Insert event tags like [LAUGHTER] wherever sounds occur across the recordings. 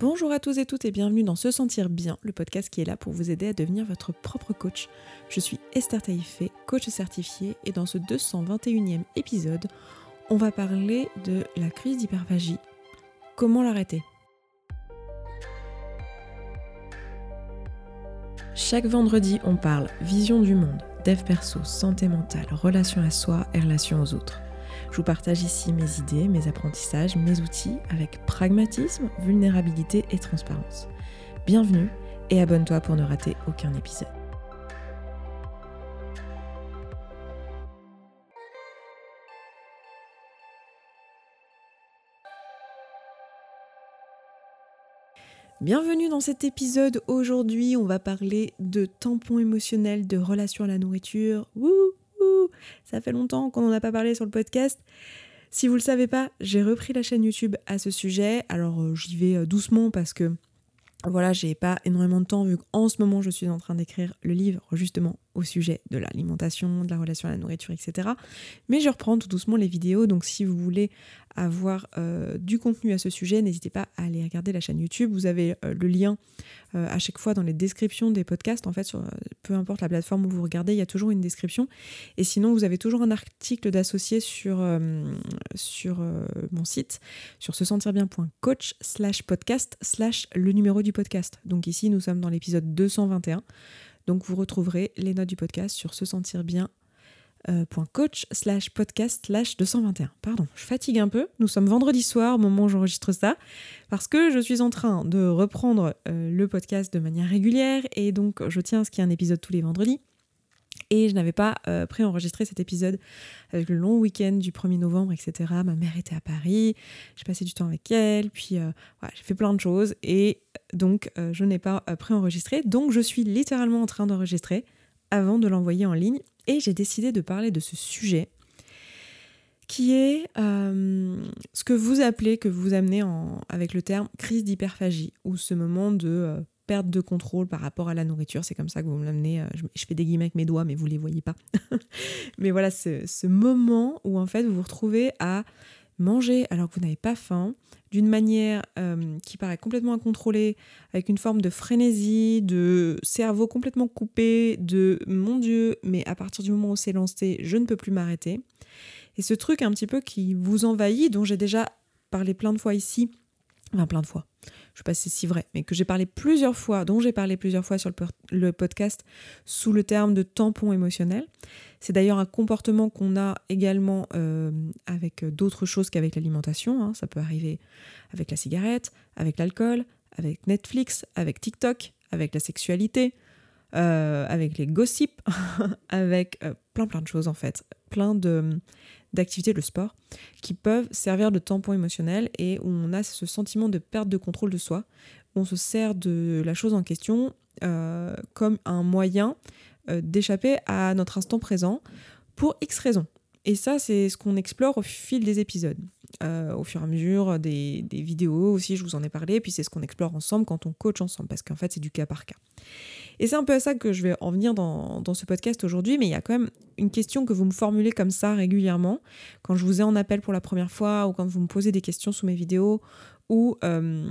Bonjour à tous et toutes et bienvenue dans Se Sentir Bien, le podcast qui est là pour vous aider à devenir votre propre coach. Je suis Esther Taïfé, coach certifiée, et dans ce 221e épisode, on va parler de la crise d'hyperphagie. Comment l'arrêter? Chaque vendredi, on parle vision du monde, dev perso, santé mentale, relation à soi et relation aux autres. Je vous partage ici mes idées, mes apprentissages, mes outils avec pragmatisme, vulnérabilité et transparence. Bienvenue et abonne-toi pour ne rater aucun épisode. Bienvenue dans cet épisode. Aujourd'hui, on va parler de tampons émotionnels, de relations à la nourriture. Wouh ça fait longtemps qu'on n'en a pas parlé sur le podcast. Si vous ne le savez pas, j'ai repris la chaîne YouTube à ce sujet. Alors euh, j'y vais euh, doucement parce que voilà, j'ai pas énormément de temps vu qu'en ce moment je suis en train d'écrire le livre justement au sujet de l'alimentation, de la relation à la nourriture, etc. Mais je reprends tout doucement les vidéos, donc si vous voulez avoir euh, du contenu à ce sujet, n'hésitez pas à aller regarder la chaîne YouTube. Vous avez euh, le lien euh, à chaque fois dans les descriptions des podcasts. En fait, sur, peu importe la plateforme où vous regardez, il y a toujours une description. Et sinon, vous avez toujours un article d'associé sur, sur mon site, sur se sentir bien.coach slash podcast slash le numéro du podcast. Donc ici, nous sommes dans l'épisode 221. Donc vous retrouverez les notes du podcast sur se sentir bien euh, .coach slash podcast slash 221. Pardon, je fatigue un peu. Nous sommes vendredi soir au moment où j'enregistre ça parce que je suis en train de reprendre euh, le podcast de manière régulière et donc je tiens à ce qu'il y ait un épisode tous les vendredis. Et je n'avais pas euh, préenregistré cet épisode avec le long week-end du 1er novembre, etc. Ma mère était à Paris, j'ai passé du temps avec elle, puis euh, j'ai fait plein de choses et donc euh, je n'ai pas préenregistré. Donc je suis littéralement en train d'enregistrer avant de l'envoyer en ligne et j'ai décidé de parler de ce sujet qui est ce que vous appelez, que vous amenez en, avec le terme crise d'hyperphagie, ou ce moment de perte de contrôle par rapport à la nourriture. C'est comme ça que vous me l'amenez. Euh, je, fais des guillemets avec mes doigts, mais vous les voyez pas. [LAUGHS] mais voilà, ce, moment où en fait vous vous retrouvez à manger alors que vous n'avez pas faim, d'une manière euh, qui paraît complètement incontrôlée, avec une forme de frénésie, de cerveau complètement coupé, de mon Dieu, mais à partir du moment où c'est lancé, je ne peux plus m'arrêter. Et ce truc un petit peu qui vous envahit, dont j'ai déjà parlé plein de fois ici, enfin plein de fois, je sais pas si c'est si vrai, mais que j'ai parlé plusieurs fois, dont j'ai parlé plusieurs fois sur le, podcast sous le terme de tampon émotionnel. C'est d'ailleurs un comportement qu'on a également euh, avec d'autres choses qu'avec l'alimentation. Hein. Ça peut arriver avec la cigarette, avec l'alcool, avec Netflix, avec TikTok, avec la sexualité, euh, avec les gossips, [LAUGHS] avec euh, plein plein de choses en fait, plein de d'activités, le sport, qui peuvent servir de tampon émotionnel et où on a ce sentiment de perte de contrôle de soi, on se sert de la chose en question euh, comme un moyen euh, d'échapper à notre instant présent pour X raisons. Et ça, c'est ce qu'on explore au fil des épisodes, euh, au fur et à mesure des, des, vidéos aussi, je vous en ai parlé, puis c'est ce qu'on explore ensemble quand on coach ensemble, parce qu'en fait, c'est du cas par cas. Et c'est un peu à ça que je vais en venir dans, ce podcast aujourd'hui, mais il y a quand même une question que vous me formulez comme ça régulièrement, quand je vous ai en appel pour la première fois, ou quand vous me posez des questions sous mes vidéos, ou euh,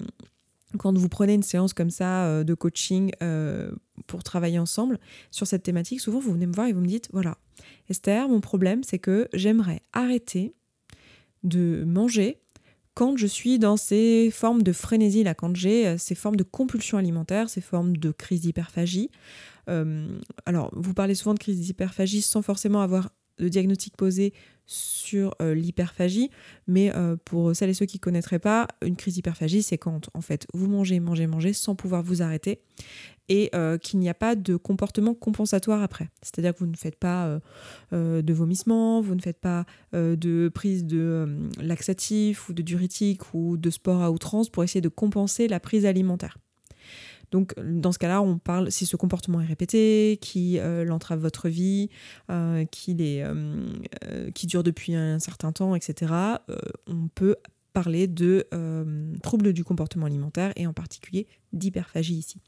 quand vous prenez une séance comme ça euh, de coaching euh, pour travailler ensemble sur cette thématique, souvent vous venez me voir et vous me dites, voilà, Esther, mon problème c'est que j'aimerais arrêter de manger quand je suis dans ces formes de frénésie, là, quand j'ai euh, ces formes de compulsion alimentaire, ces formes de crise d'hyperphagie. Euh, alors, vous parlez souvent de crise d'hyperphagie sans forcément avoir le diagnostic posé sur euh, l'hyperphagie, mais pour celles et ceux qui ne connaîtraient pas, une crise d'hyperphagie, c'est quand en fait vous mangez, mangez, mangez sans pouvoir vous arrêter et euh, qu'il n'y a pas de comportement compensatoire après. C'est-à-dire que vous ne faites pas euh, euh, de vomissement, vous ne faites pas de prise de laxatif ou de diurétique ou de sport à outrance pour essayer de compenser la prise alimentaire. Donc dans ce cas-là, on parle si ce comportement est répété, qui l'entrave votre vie, qui, qui dure depuis un certain temps, etc. on peut parler de troubles du comportement alimentaire et en particulier d'hyperphagie ici.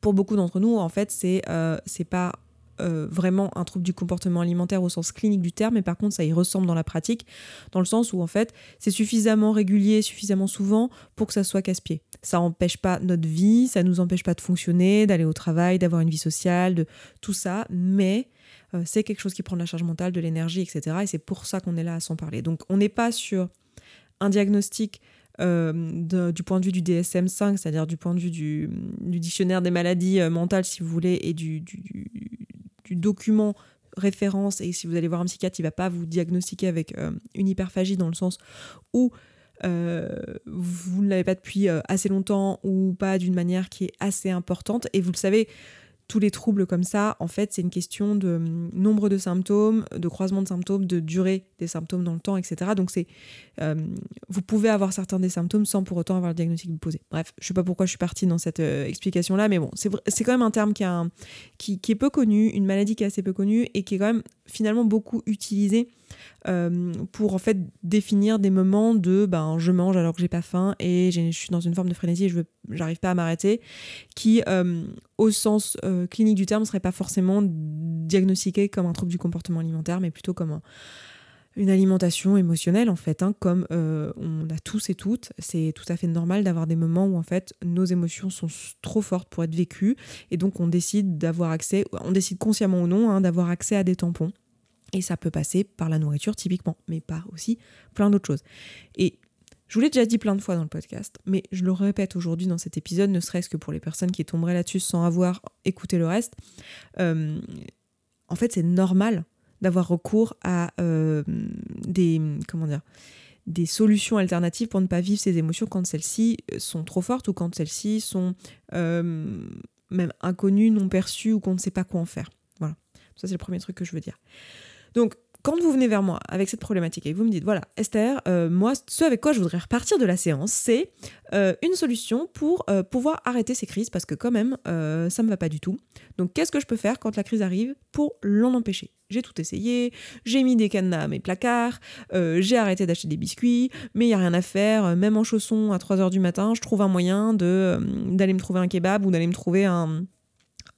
Pour beaucoup d'entre nous, en fait, c'est euh, pas euh, vraiment un trouble du comportement alimentaire au sens clinique du terme, mais par contre ça y ressemble dans la pratique, dans le sens où en fait c'est suffisamment régulier, suffisamment souvent pour que ça soit casse-pied. Ça n'empêche pas notre vie, ça nous empêche pas de fonctionner, d'aller au travail, d'avoir une vie sociale, de tout ça, mais euh, c'est quelque chose qui prend de la charge mentale, de l'énergie, etc. Et c'est pour ça qu'on est là à s'en parler. Donc on n'est pas sur un diagnostic euh, du point de vue du DSM5, c'est-à-dire du point de vue du, dictionnaire des maladies euh, mentales, si vous voulez, et du, document référence. Et si vous allez voir un psychiatre, il va pas vous diagnostiquer avec euh, une hyperphagie dans le sens où vous ne l'avez pas depuis assez longtemps ou pas d'une manière qui est assez importante. Et vous le savez, tous les troubles comme ça, en fait, c'est une question de hum, nombre de symptômes, de croisement de symptômes, de durée des symptômes dans le temps, etc. Donc, c'est, hum, vous pouvez avoir certains des symptômes sans pour autant avoir le diagnostic poser. Bref, je sais pas pourquoi je suis partie dans cette euh, explication-là, mais bon, c'est, c'est quand même un terme qui, est peu connu, une maladie qui est assez peu connue et qui est quand même finalement beaucoup utilisée euh, pour en fait définir des moments de ben je mange alors que j'ai pas faim et je suis dans une forme de frénésie et je j'arrive pas à m'arrêter qui euh, au sens euh, clinique du terme serait pas forcément diagnostiqué comme un trouble du comportement alimentaire mais plutôt comme une alimentation émotionnelle en fait hein, comme on a tous et toutes c'est tout à fait normal d'avoir des moments où en fait nos émotions sont trop fortes pour être vécues et donc on décide d'avoir accès on décide consciemment ou non hein, d'avoir accès à des tampons et ça peut passer par la nourriture typiquement, mais par aussi plein d'autres choses. Et je vous l'ai déjà dit plein de fois dans le podcast, mais je le répète aujourd'hui dans cet épisode, ne serait-ce que pour les personnes qui tomberaient là-dessus sans avoir écouté le reste. Euh, en fait, c'est normal d'avoir recours à euh, des comment dire des solutions alternatives pour ne pas vivre ces émotions quand celles-ci sont trop fortes ou quand celles-ci sont euh, même inconnues, non perçues ou qu'on ne sait pas quoi en faire. Voilà, ça c'est le premier truc que je veux dire. Donc, quand vous venez vers moi avec cette problématique et vous me dites, voilà, Esther, euh, moi, ce avec quoi je voudrais repartir de la séance, c'est euh, une solution pour euh, pouvoir arrêter ces crises, parce que quand même, ça me va pas du tout. Donc, qu'est-ce que je peux faire quand la crise arrive pour l'en empêcher? J'ai tout essayé, j'ai mis des cadenas à mes placards, j'ai arrêté d'acheter des biscuits, mais il n'y a rien à faire, même en chaussons à 3h du matin, je trouve un moyen d'aller me trouver un kebab ou d'aller me trouver un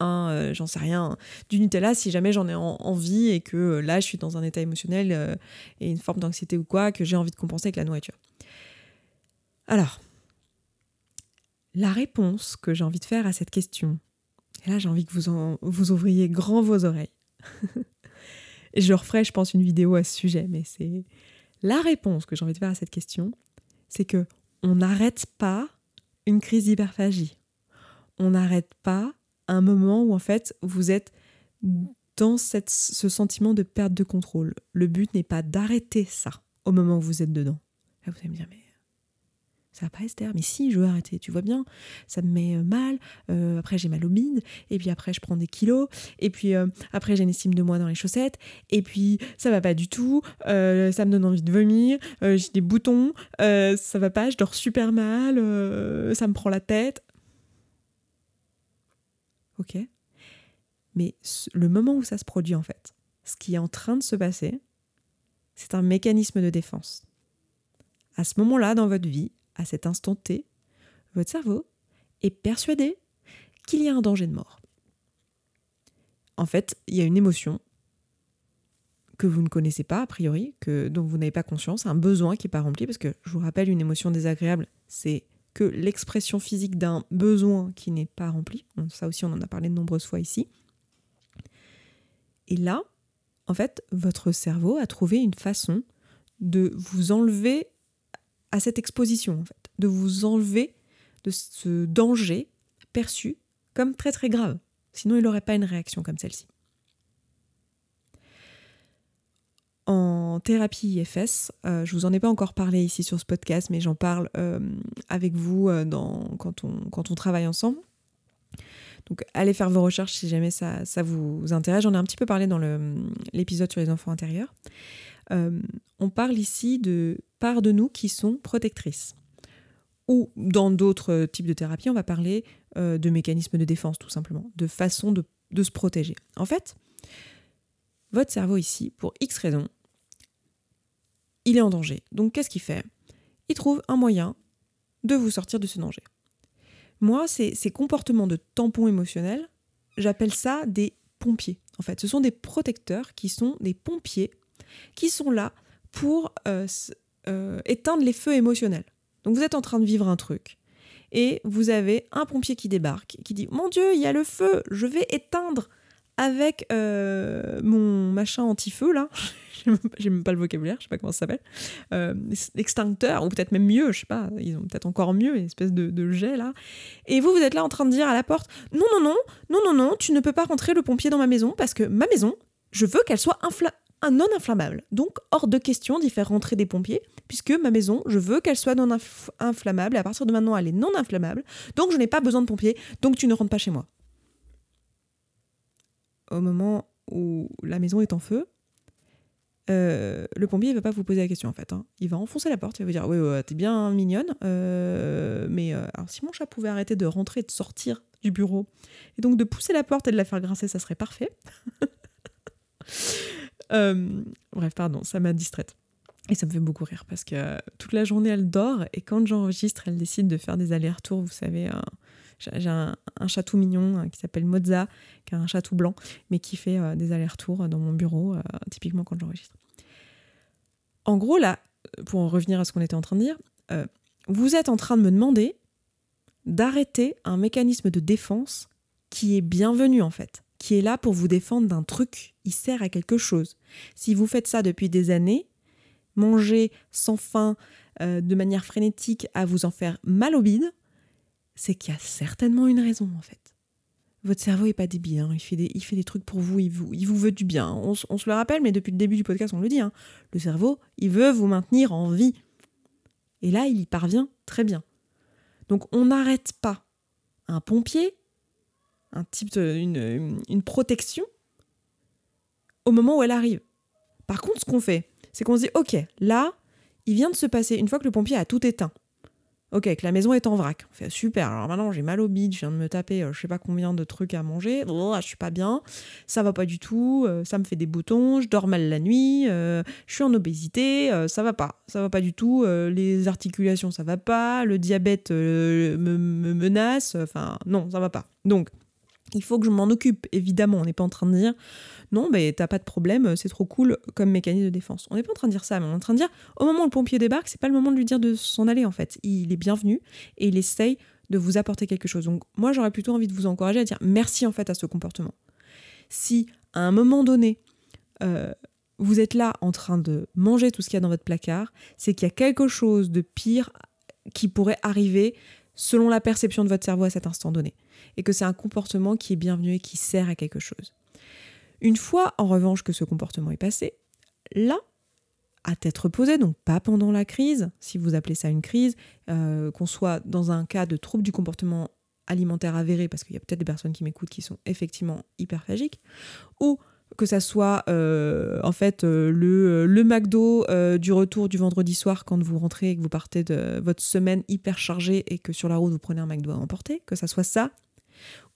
euh, j'en sais rien, du Nutella si jamais j'en ai envie et que euh, là je suis dans un état émotionnel euh, et une forme d'anxiété ou quoi, que j'ai envie de compenser avec la nourriture. Alors, la réponse que j'ai envie de faire à cette question, et là j'ai envie que vous, vous ouvriez grand vos oreilles. [LAUGHS] je referai, je pense, une vidéo à ce sujet, mais c'est la réponse que j'ai envie de faire à cette question, c'est que on n'arrête pas une crise d'hyperphagie. On n'arrête pas un moment où en fait vous êtes dans cette, ce sentiment de perte de contrôle. Le but n'est pas d'arrêter ça au moment où vous êtes dedans. Là, vous allez me dire, mais ça va pas Esther, mais si, je veux arrêter, tu vois bien, ça me met euh, mal, euh, après j'ai mal au bide, et puis après je prends des kilos, et puis euh, après j'ai une estime de moi dans les chaussettes, et puis ça va pas du tout, ça me donne envie de vomir, j'ai des boutons, ça va pas, je dors super mal, ça me prend la tête. Ok. Mais le moment où ça se produit, en fait, ce qui est en train de se passer, c'est un mécanisme de défense. À ce moment-là, dans votre vie, à cet instant T, votre cerveau est persuadé qu'il y a un danger de mort. En fait, il y a une émotion que vous ne connaissez pas a priori, que, dont vous n'avez pas conscience, un besoin qui n'est pas rempli, parce que je vous rappelle, une émotion désagréable, c'est que l'expression physique d'un besoin qui n'est pas rempli. Ça aussi, on en a parlé de nombreuses fois ici. Et là, en fait, votre cerveau a trouvé une façon de vous enlever à cette exposition, en fait, de vous enlever de ce danger perçu comme très très grave. Sinon, il n'aurait pas une réaction comme celle-ci. en thérapie IFS. Euh, je vous en ai pas encore parlé ici sur ce podcast, mais j'en parle euh, avec vous euh, dans, quand, on, quand on travaille ensemble. Donc allez faire vos recherches si jamais ça, ça vous intéresse. J'en ai un petit peu parlé dans l'épisode sur les enfants intérieurs. On parle ici de parts de nous qui sont protectrices. Ou dans d'autres types de thérapie, on va parler de mécanismes de défense tout simplement, de façon de, se protéger. En fait, votre cerveau ici, pour X raisons, il est en danger. Donc qu'est-ce qu'il fait? Il trouve un moyen de vous sortir de ce danger. Moi, ces, ces comportements de tampon émotionnel, j'appelle ça des pompiers. en fait. Ce sont des protecteurs qui sont des pompiers qui sont là pour euh, euh, éteindre les feux émotionnels. Donc vous êtes en train de vivre un truc et vous avez un pompier qui débarque, qui dit Mon Dieu, il y a le feu, je vais éteindre avec euh, mon machin anti-feu là. [LAUGHS] J'ai même pas le vocabulaire, je sais pas comment ça s'appelle. Extincteur, ou peut-être même mieux, je sais pas, ils ont peut-être encore mieux, une espèce de, jet là. Et vous, vous êtes là en train de dire à la porte Non, non, non, non, non, non, tu ne peux pas rentrer le pompier dans ma maison parce que ma maison, je veux qu'elle soit un non inflammable. Donc, hors de question d'y faire rentrer des pompiers, puisque ma maison, je veux qu'elle soit non inflammable, et à partir de maintenant, elle est non inflammable, donc je n'ai pas besoin de pompiers, donc tu ne rentres pas chez moi. Au moment où la maison est en feu, euh, le pompier ne va pas vous poser la question en fait. Hein. Il va enfoncer la porte, il va vous dire Oui, ouais, t'es bien mignonne, euh, mais euh, si mon chat pouvait arrêter de rentrer et de sortir du bureau, et donc de pousser la porte et de la faire grincer, ça serait parfait. [LAUGHS] bref, pardon, ça m'a distraite. Et ça me fait beaucoup rire parce que toute la journée elle dort et quand j'enregistre, elle décide de faire des allers-retours. Vous savez, j'ai un, chat tout mignon euh, qui s'appelle Mozza, qui a un chat tout blanc, mais qui fait euh, des allers-retours dans mon bureau, euh, typiquement quand j'enregistre. En gros, là, pour en revenir à ce qu'on était en train de dire, vous êtes en train de me demander d'arrêter un mécanisme de défense qui est bienvenu en fait, qui est là pour vous défendre d'un truc, il sert à quelque chose. Si vous faites ça depuis des années, manger sans faim, de manière frénétique, à vous en faire mal au bide, c'est qu'il y a certainement une raison en fait. Votre cerveau est pas débile, hein. il, fait des, il fait des trucs pour vous, il vous, vous veut du bien. On, se le rappelle, mais depuis le début du podcast, on le dit. Hein. Le cerveau, il veut vous maintenir en vie. Et là, il y parvient très bien. Donc on n'arrête pas un pompier, un type de, une, une protection, au moment où elle arrive. Par contre, ce qu'on fait, c'est qu'on se dit, ok, là, il vient de se passer, une fois que le pompier a tout éteint, Ok, que la maison est en vrac. On fait super. Alors maintenant, j'ai mal au bide, je viens de me taper euh, je sais pas combien de trucs à manger. Oh, je suis pas bien. Ça va pas du tout. Euh, ça me fait des boutons. Je dors mal la nuit. Euh, je suis en obésité. ça va pas. Ça va pas du tout. les articulations, ça va pas. Le diabète me, me menace. Enfin, non, ça va pas. Donc, il faut que je m'en occupe, évidemment. On n'est pas en train de dire non, mais t'as pas de problème, c'est trop cool comme mécanisme de défense. On n'est pas en train de dire ça, mais on est en train de dire au moment où le pompier débarque, c'est pas le moment de lui dire de s'en aller en fait. Il est bienvenu et il essaye de vous apporter quelque chose. Donc moi, j'aurais plutôt envie de vous encourager à dire merci en fait à ce comportement. Si à un moment donné, euh, vous êtes là en train de manger tout ce qu'il y a dans votre placard, c'est qu'il y a quelque chose de pire qui pourrait arriver selon la perception de votre cerveau à cet instant donné. Et que c'est un comportement qui est bienvenu et qui sert à quelque chose. Une fois en revanche que ce comportement est passé, là, à tête reposée, donc pas pendant la crise, si vous appelez ça une crise, euh, qu'on soit dans un cas de trouble du comportement alimentaire avéré, parce qu'il y a peut-être des personnes qui m'écoutent qui sont effectivement hyperphagiques, ou que ça soit euh, en fait euh, le, le, McDo du retour du vendredi soir quand vous rentrez et que vous partez de votre semaine hyper chargée et que sur la route vous prenez un McDo à emporter, que ça soit ça,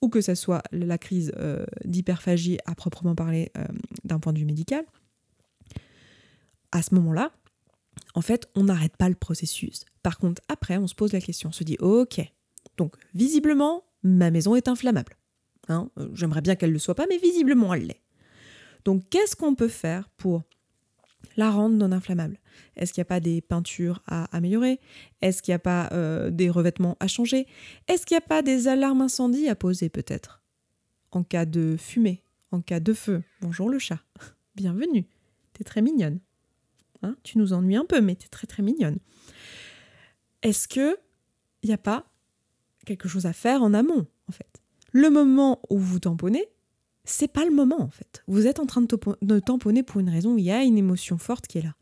ou que ce soit la crise euh, d'hyperphagie à proprement parler euh, d'un point de vue médical, à ce moment-là, en fait, on n'arrête pas le processus. Par contre, après, on se pose la question, on se dit, ok, donc visiblement, ma maison est inflammable. Hein euh, J'aimerais bien qu'elle ne le soit pas, mais visiblement, elle l'est. Donc, qu'est-ce qu'on peut faire pour la rendre non inflammable. Est-ce qu'il n'y a pas des peintures à améliorer? Est-ce qu'il n'y a pas euh, des revêtements à changer? Est-ce qu'il n'y a pas des alarmes incendie à poser peut-être? En cas de fumée, en cas de feu. Bonjour le chat, [LAUGHS] bienvenue, t'es très mignonne. Hein? Tu nous ennuies un peu, mais t'es très très mignonne. Est-ce que il n'y a pas quelque chose à faire en amont en fait? Le moment où vous tamponnez, c'est pas le moment en fait. Vous êtes en train de, tamponner pour une raison il y a une émotion forte qui est là.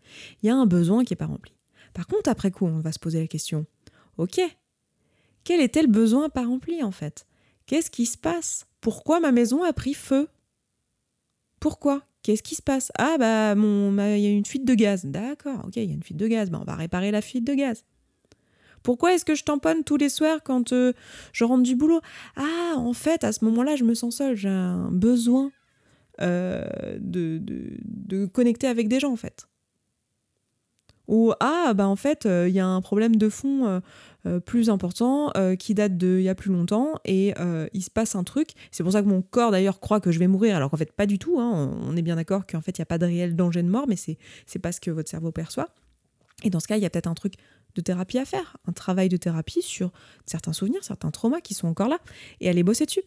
Il y a un besoin qui n'est pas rempli. Par contre, après coup, on va se poser la question Ok, quel était le besoin pas rempli en fait? Qu'est-ce qui se passe? Pourquoi ma maison a pris feu? Pourquoi? Qu'est-ce qui se passe? Ah bah il y a une fuite de gaz. D'accord, ok, il y a une fuite de gaz. Bah, on va réparer la fuite de gaz. Pourquoi est-ce que je tamponne tous les soirs quand euh, je rentre du boulot? Ah, en fait, à ce moment-là, je me sens seule. J'ai un besoin euh, de, de, connecter avec des gens, en fait. Ou ah bah en fait euh, il y a un problème de fond plus important qui date de il y a plus longtemps et il se passe un truc. C'est pour ça que mon corps d'ailleurs croit que je vais mourir alors qu'en fait pas du tout. Hein. On est bien d'accord qu'en fait il n'y a pas de réel danger de mort mais c'est pas ce que votre cerveau perçoit. Et dans ce cas il y a peut-être un truc de thérapie à faire, un travail de thérapie sur certains souvenirs, certains traumas qui sont encore là et aller bosser dessus.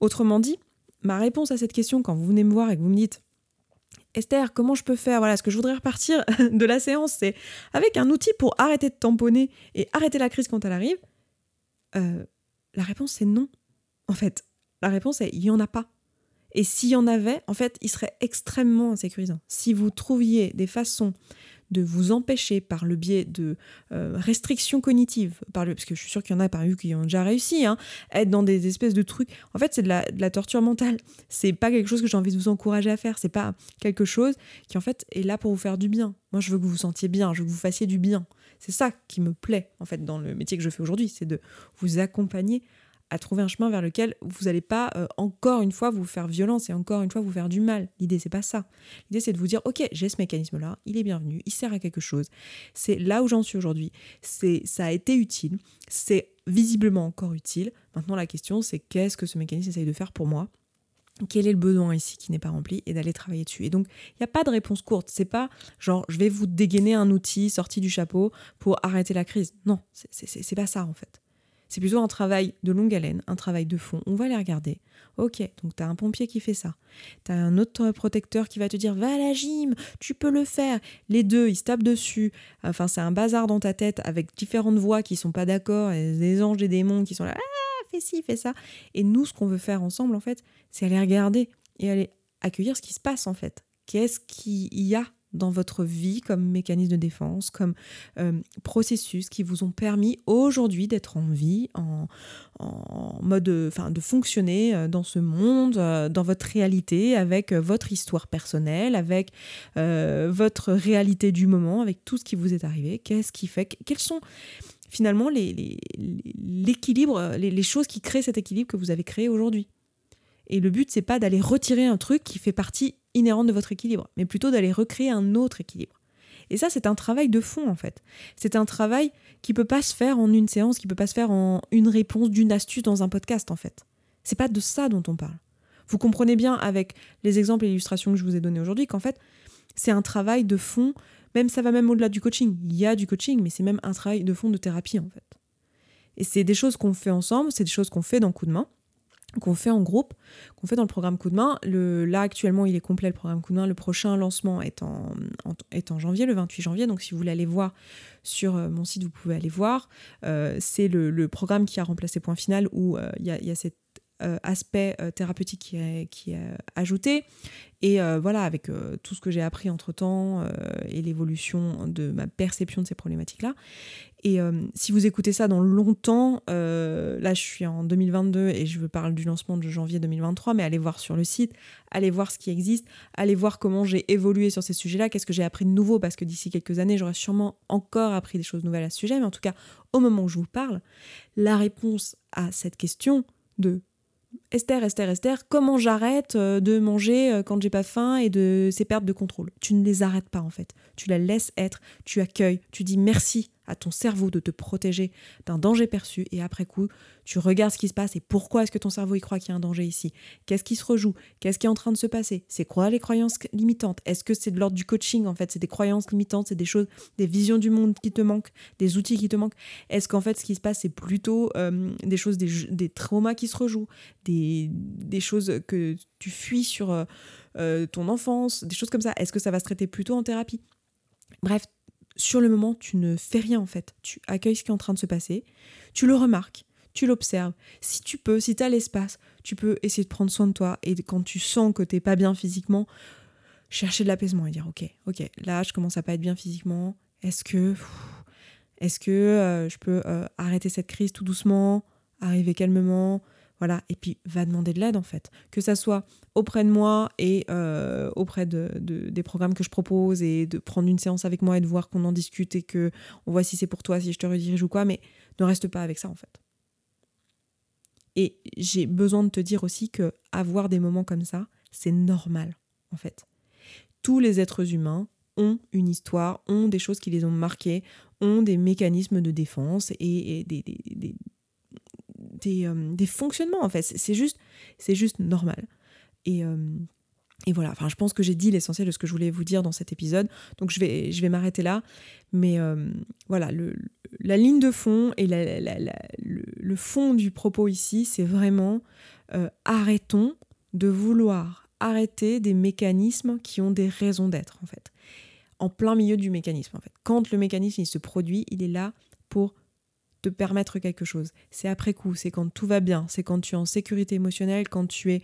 Autrement dit, ma réponse à cette question quand vous venez me voir et que vous me dites Esther, comment je peux faire? Voilà, ce que je voudrais repartir [LAUGHS] de la séance, c'est avec un outil pour arrêter de tamponner et arrêter la crise quand elle arrive. Euh, la réponse c'est non. En fait, la réponse est il n'y en a pas. Et s'il y en avait, en fait, il serait extrêmement insécurisant. Si vous trouviez des façons de vous empêcher par le biais de euh, restrictions cognitives, par parce que je suis sûre qu'il y en a par eux qui ont déjà réussi, hein, être dans des espèces de trucs. En fait, c'est de la, torture mentale. C'est pas quelque chose que j'ai envie de vous encourager à faire. C'est pas quelque chose qui, en fait, est là pour vous faire du bien. Moi, je veux que vous vous sentiez bien, je veux que vous fassiez du bien. C'est ça qui me plaît, en fait, dans le métier que je fais aujourd'hui, c'est de vous accompagner à trouver un chemin vers lequel vous n'allez pas euh, encore une fois vous faire violence et encore une fois vous faire du mal. L'idée c'est pas ça. L'idée c'est de vous dire ok j'ai ce mécanisme là, il est bienvenu, il sert à quelque chose. C'est là où j'en suis aujourd'hui. C'est ça a été utile, c'est visiblement encore utile. Maintenant la question c'est qu'est-ce que ce mécanisme essaye de faire pour moi? Quel est le besoin ici qui n'est pas rempli? Et d'aller travailler dessus. Et donc, il n'y a pas de réponse courte. C'est pas genre, je vais vous dégainer un outil sorti du chapeau pour arrêter la crise. Non, c'est pas ça en fait. C'est plutôt un travail de longue haleine, un travail de fond. On va les regarder. Ok, donc tu as un pompier qui fait ça. Tu as un autre protecteur qui va te dire va à la gym, tu peux le faire. Les deux, ils se tapent dessus. Enfin, c'est un bazar dans ta tête avec différentes voix qui sont pas d'accord, des anges, des démons qui sont là ah, fais ci, fais ça. Et nous, ce qu'on veut faire ensemble, en fait, c'est aller regarder et aller accueillir ce qui se passe, en fait. Qu'est-ce qu'il y a dans votre vie comme mécanisme de défense, comme euh, processus qui vous ont permis aujourd'hui d'être en vie, en, mode, enfin, de fonctionner euh, dans ce monde, euh, dans votre réalité, avec votre histoire personnelle, avec votre réalité du moment, avec tout ce qui vous est arrivé. Qu'est-ce qui fait Quels sont finalement l'équilibre, les, les, les choses qui créent cet équilibre que vous avez créé aujourd'hui? Et le but, c'est pas d'aller retirer un truc qui fait partie inhérente de votre équilibre, mais plutôt d'aller recréer un autre équilibre. Et ça, c'est un travail de fond, en fait. C'est un travail qui peut pas se faire en une séance, qui peut pas se faire en une réponse d'une astuce dans un podcast, en fait. C'est pas de ça dont on parle. Vous comprenez bien avec les exemples et illustrations que je vous ai donnés aujourd'hui qu'en fait, c'est un travail de fond, même ça va même au-delà du coaching. Il y a du coaching, mais c'est même un travail de fond de thérapie, en fait. Et c'est des choses qu'on fait ensemble, c'est des choses qu'on fait dans Coup de main qu'on fait en groupe, qu'on fait dans le programme Coup de main. Là, actuellement, il est complet, le programme Coup de main. Le prochain lancement est en, janvier, le 28 janvier. Donc, si vous voulez aller voir sur euh, mon site, vous pouvez aller voir. Euh, c'est le, programme qui a remplacé Point Final où euh, il y, a cette euh, aspect euh, thérapeutique qui est, est ajouté. Et euh, voilà, avec tout ce que j'ai appris entre-temps et l'évolution de ma perception de ces problématiques-là. Et si vous écoutez ça dans longtemps, là je suis en 2022 et je veux parler du lancement de janvier 2023, mais allez voir sur le site, allez voir ce qui existe, allez voir comment j'ai évolué sur ces sujets-là, qu'est-ce que j'ai appris de nouveau, parce que d'ici quelques années, j'aurai sûrement encore appris des choses nouvelles à ce sujet, mais en tout cas, au moment où je vous parle, la réponse à cette question de Esther, Esther, Esther, comment j'arrête euh, de manger euh, quand j'ai pas faim et de ces pertes de contrôle? Tu ne les arrêtes pas en fait. Tu la laisses être, tu accueilles, tu dis merci à ton cerveau de te protéger d'un danger perçu et après coup, tu regardes ce qui se passe et pourquoi est-ce que ton cerveau y croit qu'il y a un danger ici? Qu'est-ce qui se rejoue? Qu'est-ce qui est en train de se passer? C'est quoi les croyances limitantes? Est-ce que c'est de l'ordre du coaching en fait? C'est des croyances limitantes, c'est des choses, des visions du monde qui te manquent, des outils qui te manquent. Est-ce qu'en fait ce qui se passe c'est plutôt euh, des choses, des, traumas qui se rejouent, des, choses que tu fuis sur euh, euh, ton enfance, des choses comme ça? Est-ce que ça va se traiter plutôt en thérapie? Bref, sur le moment, tu ne fais rien en fait. Tu accueilles ce qui est en train de se passer, tu le remarques, tu l'observes. Si tu peux, si tu as l'espace, tu peux essayer de prendre soin de toi et quand tu sens que t'es pas bien physiquement, chercher de l'apaisement et dire ok, ok, là je commence à pas être bien physiquement. Est-ce que, est-ce que euh, je peux euh, arrêter cette crise tout doucement, arriver calmement, voilà, et puis va demander de l'aide en fait. Que ça soit auprès de moi et euh, auprès de, des programmes que je propose et de prendre une séance avec moi et de voir qu'on en discute et que on voit si c'est pour toi, si je te redirige ou quoi, mais ne reste pas avec ça en fait. Et j'ai besoin de te dire aussi que avoir des moments comme ça, c'est normal en fait. Tous les êtres humains ont une histoire, ont des choses qui les ont marquées, ont des mécanismes de défense et, des, euh, fonctionnements en fait. C'est juste, juste normal. Et, euh, et voilà, enfin, je pense que j'ai dit l'essentiel de ce que je voulais vous dire dans cet épisode, donc je vais, je vais m'arrêter là. Mais euh, voilà, le, la ligne de fond et le, fond du propos ici, c'est vraiment arrêtons de vouloir arrêter des mécanismes qui ont des raisons d'être, en fait. En plein milieu du mécanisme, en fait. Quand le mécanisme il se produit, il est là pour permettre quelque chose. C'est après coup, c'est quand tout va bien, c'est quand tu es en sécurité émotionnelle, quand tu es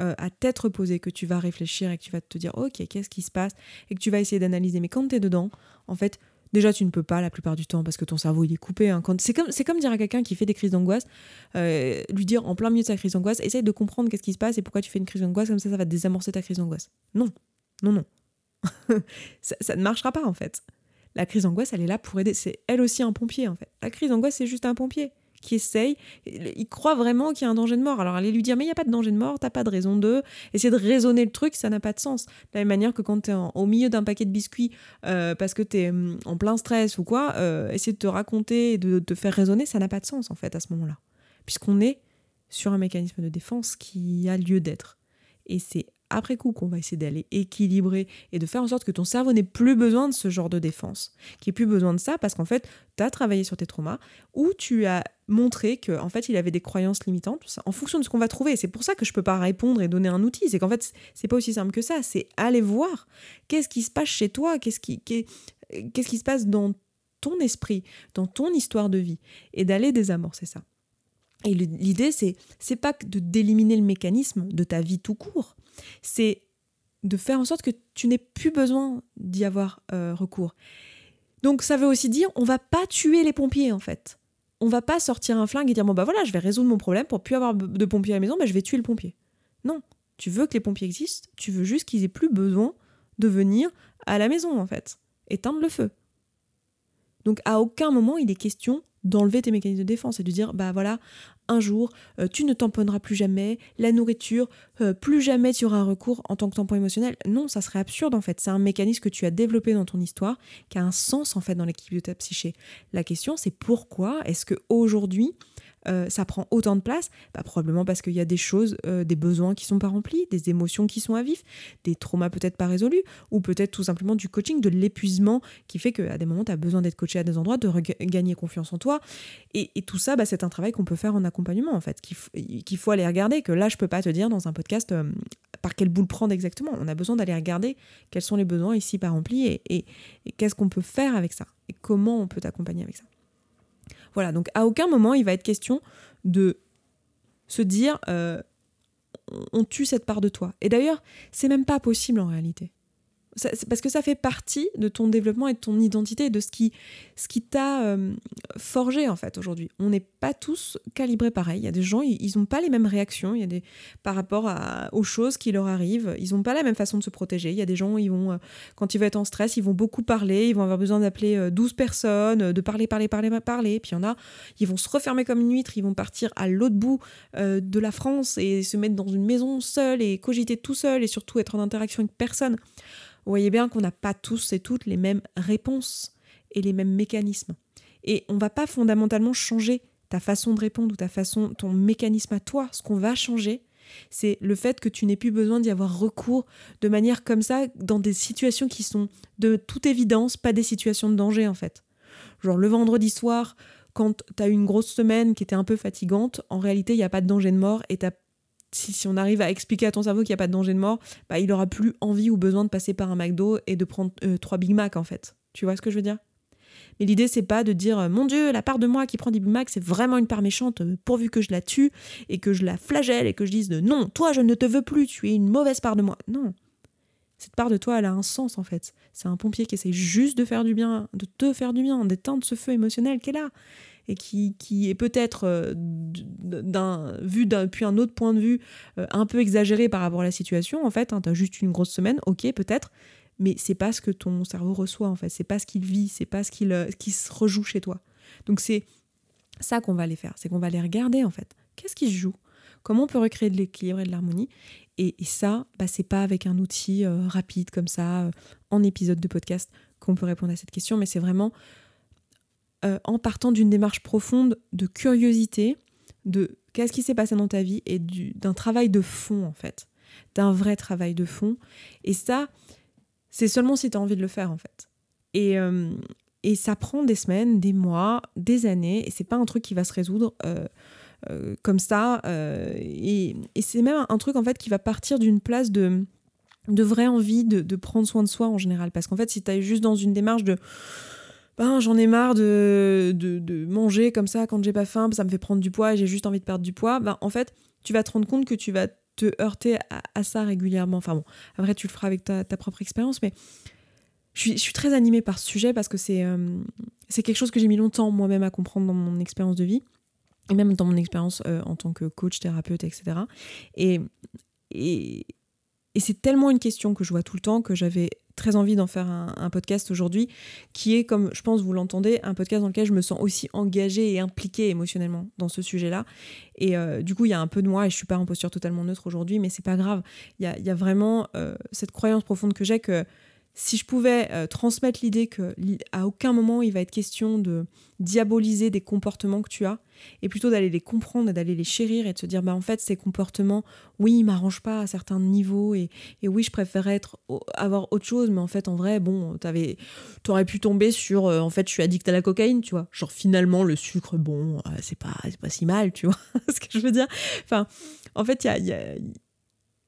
euh, à tête reposée, que tu vas réfléchir et que tu vas te dire, ok, qu'est-ce qui se passe, et que tu vas essayer d'analyser. Mais quand tu es dedans, en fait, Déjà, tu ne peux pas la plupart du temps parce que ton cerveau il est coupé. Hein. C'est comme, dire à quelqu'un qui fait des crises d'angoisse, euh, lui dire en plein milieu de sa crise d'angoisse, essaye de comprendre qu'est-ce qui se passe et pourquoi tu fais une crise d'angoisse, comme ça, ça va désamorcer ta crise d'angoisse. Non, non, non. [LAUGHS] ça, ne marchera pas en fait. La crise d'angoisse, elle est là pour aider. C'est elle aussi un pompier en fait. La crise d'angoisse, c'est juste un pompier qui essaye, il croit vraiment qu'il y a un danger de mort. Alors allez lui dire, mais il n'y a pas de danger de mort, t'as pas de raison de. Essayer de raisonner le truc, ça n'a pas de sens. De la même manière que quand tu es au milieu d'un paquet de biscuits euh, parce que tu es hum, en plein stress ou quoi, euh, essayer de te raconter et de te faire raisonner, ça n'a pas de sens en fait à ce moment-là. Puisqu'on est sur un mécanisme de défense qui a lieu d'être. Et c'est après coup qu'on va essayer d'aller équilibrer et de faire en sorte que ton cerveau n'ait plus besoin de ce genre de défense, qu'il n'ait plus besoin de ça parce qu'en fait, tu as travaillé sur tes traumas ou tu as montré qu'en en fait, il avait des croyances limitantes en fonction de ce qu'on va trouver. C'est pour ça que je peux pas répondre et donner un outil. C'est qu'en fait, c'est pas aussi simple que ça. C'est aller voir qu'est-ce qui se passe chez toi, qu'est-ce qui, qu'est-ce qui se passe dans ton esprit, dans ton histoire de vie et d'aller désamorcer ça. Et l'idée, c'est c'est pas de d'éliminer le mécanisme de ta vie tout court, c'est de faire en sorte que tu n'aies plus besoin d'y avoir euh, recours. Donc ça veut aussi dire on va pas tuer les pompiers en fait. On va pas sortir un flingue et dire bon bah voilà je vais résoudre mon problème pour plus avoir de pompiers à la maison, bah, je vais tuer le pompier. Non, tu veux que les pompiers existent, tu veux juste qu'ils aient plus besoin de venir à la maison en fait, éteindre le feu. Donc à aucun moment il est question d'enlever tes mécanismes de défense et de dire bah voilà un jour euh, tu ne tamponneras plus jamais la nourriture euh, plus jamais tu auras un recours en tant que tampon émotionnel. Non ça serait absurde en fait. C'est un mécanisme que tu as développé dans ton histoire qui a un sens en fait dans l'équipe de ta psyché. La question c'est pourquoi est-ce que aujourd'hui euh, ça prend autant de place bah, Probablement parce qu'il y a des choses, euh, des besoins qui sont pas remplis, des émotions qui sont à vif, des traumas peut-être pas résolus, ou peut-être tout simplement du coaching, de l'épuisement qui fait qu'à des moments, tu as besoin d'être coaché à des endroits, de gagner confiance en toi. Et, tout ça, bah, c'est un travail qu'on peut faire en accompagnement, en fait, qu'il faut aller regarder, que là, je peux pas te dire dans un podcast euh, par quelle boule prendre exactement. On a besoin d'aller regarder quels sont les besoins ici pas remplis et qu'est-ce qu'on peut faire avec ça, et comment on peut t'accompagner avec ça. Voilà, donc à aucun moment il va être question de se dire euh, on tue cette part de toi. Et d'ailleurs, c'est même pas possible en réalité parce que ça fait partie de ton développement et de ton identité, de ce qui, ce qui t'a euh, forgé en fait aujourd'hui. On n'est pas tous calibrés pareil. Il y a des gens, ils n'ont pas les mêmes réactions. Il y a des par rapport aux choses qui leur arrivent, ils n'ont pas la même façon de se protéger. Il y a des gens, ils vont euh, quand ils vont être en stress, ils vont beaucoup parler, ils vont avoir besoin d'appeler 12 euh, personnes, de parler, parler, parler, parler. Puis il y en a, ils vont se refermer comme une huître, ils vont partir à l'autre bout de la France et se mettre dans une maison seule et cogiter tout seul et surtout être en interaction avec personne. Vous voyez bien qu'on n'a pas tous et toutes les mêmes réponses et les mêmes mécanismes. Et on va pas fondamentalement changer ta façon de répondre ou ta façon, ton mécanisme à toi. Ce qu'on va changer, c'est le fait que tu n'aies plus besoin d'y avoir recours de manière comme ça dans des situations qui sont de toute évidence pas des situations de danger en fait. Genre le vendredi soir, quand tu as eu une grosse semaine qui était un peu fatigante, en réalité il n'y a pas de danger de mort et tu si, on arrive à expliquer à ton cerveau qu'il n'y a pas de danger de mort, bah, il aura plus envie ou besoin de passer par un McDo et de prendre euh, trois Big Mac en fait. Tu vois ce que je veux dire? Mais l'idée, c'est pas de dire euh, mon Dieu, la part de moi qui prend des Big Mac, c'est vraiment une part méchante, euh, pourvu que je la tue et que je la flagelle et que je dise non, toi, je ne te veux plus, tu es une mauvaise part de moi. Non. Cette part de toi, elle a un sens en fait. C'est un pompier qui essaie juste de faire du bien, de te faire du bien, d'éteindre ce feu émotionnel est là et qui, est peut-être euh, d'un vu depuis un autre point de vue euh, un peu exagéré par rapport à la situation en fait hein, tu as juste une grosse semaine ok peut-être mais c'est pas ce que ton cerveau reçoit en fait. C'est pas ce qu'il vit c'est pas ce qu'il euh, qui se rejoue chez toi. Donc c'est ça qu'on va aller faire. C'est qu'on va aller regarder en fait. Qu'est-ce qui se joue? Comment on peut recréer de l'équilibre et de l'harmonie? Et, ça, bah, c'est pas avec un outil rapide comme ça, en épisode de podcast, qu'on peut répondre à cette question, mais c'est vraiment euh, en partant d'une démarche profonde de curiosité, de qu'est-ce qui s'est passé dans ta vie et d'un travail de fond en fait, d'un vrai travail de fond. Et ça, c'est seulement si tu as envie de le faire en fait. Et, et ça prend des semaines, des mois, des années, et c'est pas un truc qui va se résoudre euh, comme ça. Euh, et, c'est même un truc en fait qui va partir d'une place de, de vraie envie de, prendre soin de soi en général. Parce qu'en fait, si tu es juste dans une démarche de ben, j'en ai marre de, de, manger comme ça quand j'ai pas faim, ça me fait prendre du poids et j'ai juste envie de perdre du poids, ben, en fait, tu vas te rendre compte que tu vas te heurter à, ça régulièrement. Enfin bon, après, tu le feras avec ta, propre expérience, mais je suis, je suis, très animée par ce sujet parce que c'est euh, quelque chose que j'ai mis longtemps moi-même à comprendre dans mon expérience de vie et même dans mon expérience euh, en tant que coach, thérapeute, etc. Et, et, et c'est tellement une question que je vois tout le temps que j'avais très envie d'en faire un, podcast aujourd'hui, qui est, comme je pense vous l'entendez, un podcast dans lequel je me sens aussi engagée et impliquée émotionnellement dans ce sujet-là. Et euh, du coup, il y a un peu de moi, et je suis pas en posture totalement neutre aujourd'hui, mais c'est pas grave. Il y a, vraiment euh, cette croyance profonde que j'ai que si je pouvais euh, transmettre l'idée que à aucun moment il va être question de diaboliser des comportements que tu as, et plutôt d'aller les comprendre et d'aller les chérir et de se dire bah en fait ces comportements, oui ils m'arrangent pas à certains niveaux et, oui je préférerais être avoir autre chose, mais en fait en vrai bon t'avais t'aurais pu tomber sur euh, en fait je suis addict à la cocaïne tu vois, genre finalement le sucre bon euh, c'est pas c'est pas si mal tu vois [LAUGHS] ce que je veux dire, enfin en fait il y a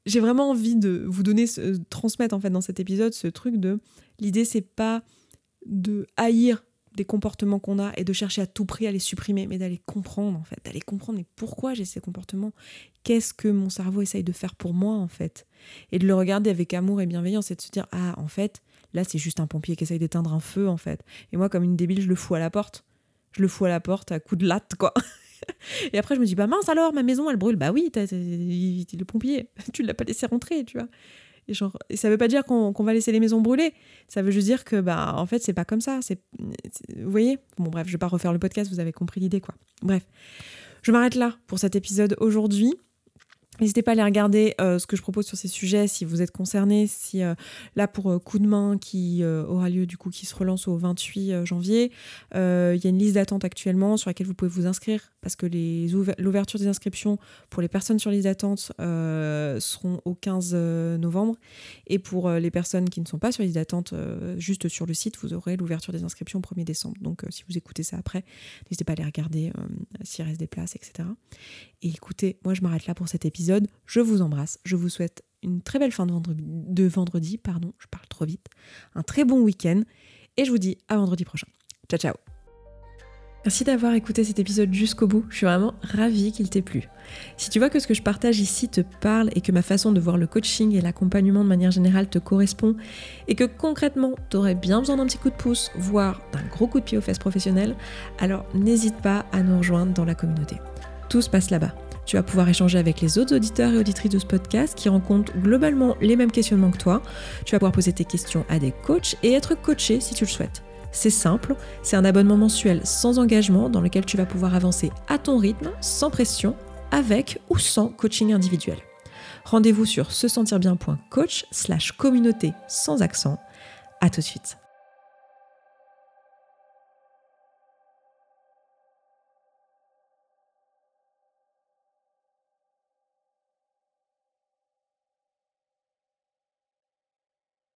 j'ai vraiment envie de vous donner, ce, transmettre en fait dans cet épisode ce truc de l'idée c'est pas de haïr des comportements qu'on a et de chercher à tout prix à les supprimer, mais d'aller comprendre en fait, d'aller comprendre pourquoi j'ai ces comportements, qu'est-ce que mon cerveau essaye de faire pour moi en fait, et de le regarder avec amour et bienveillance et de se dire ah en fait là c'est juste un pompier qui essaye d'éteindre un feu en fait, et moi comme une débile je le fous à la porte, je le fous à la porte à coup de latte quoi. [LAUGHS] [LAUGHS] et après, je me dis, bah mince alors, ma maison, elle brûle. Bah oui, t'es le pompier, [LAUGHS] tu l'as pas laissé rentrer, tu vois. Et, genre, et ça veut pas dire qu'on va laisser les maisons brûler. Ça veut juste dire que, bah, en fait, c'est pas comme ça. C'est, vous voyez? Bon, bref, je vais pas refaire le podcast, vous avez compris l'idée, quoi. Bref. Je m'arrête là pour cet épisode aujourd'hui. N'hésitez pas à aller regarder euh, ce que je propose sur ces sujets si vous êtes concerné. Si euh, là pour euh, coup de main qui aura lieu du coup qui se relance au 28 janvier, il y a une liste d'attente actuellement sur laquelle vous pouvez vous inscrire parce que l'ouverture des inscriptions pour les personnes sur liste d'attente seront au 15 novembre et pour les personnes qui ne sont pas sur liste d'attente juste sur le site, vous aurez l'ouverture des inscriptions au 1er décembre. Donc si vous écoutez ça après, n'hésitez pas à aller regarder s'il reste des places, etc. Et écoutez, moi je m'arrête là pour cet épisode. Je vous embrasse. Je vous souhaite une très belle fin de vendredi, pardon, je parle trop vite. Un très bon week-end. Et je vous dis à vendredi prochain. Ciao ciao Merci d'avoir écouté cet épisode jusqu'au bout, je suis vraiment ravie qu'il t'ait plu. Si tu vois que ce que je partage ici te parle et que ma façon de voir le coaching et l'accompagnement de manière générale te correspond, et que concrètement tu aurais bien besoin d'un petit coup de pouce, voire d'un gros coup de pied aux fesses professionnelles, alors n'hésite pas à nous rejoindre dans la communauté. Tout se passe là-bas. Tu vas pouvoir échanger avec les autres auditeurs et auditrices de ce podcast qui rencontrent globalement les mêmes questionnements que toi. Tu vas pouvoir poser tes questions à des coachs et être coaché si tu le souhaites. C'est simple, c'est un abonnement mensuel sans engagement dans lequel tu vas pouvoir avancer à ton rythme, sans pression, avec ou sans coaching individuel. Rendez-vous sur se sentir bien.coach slash communauté sans accent. À tout de suite.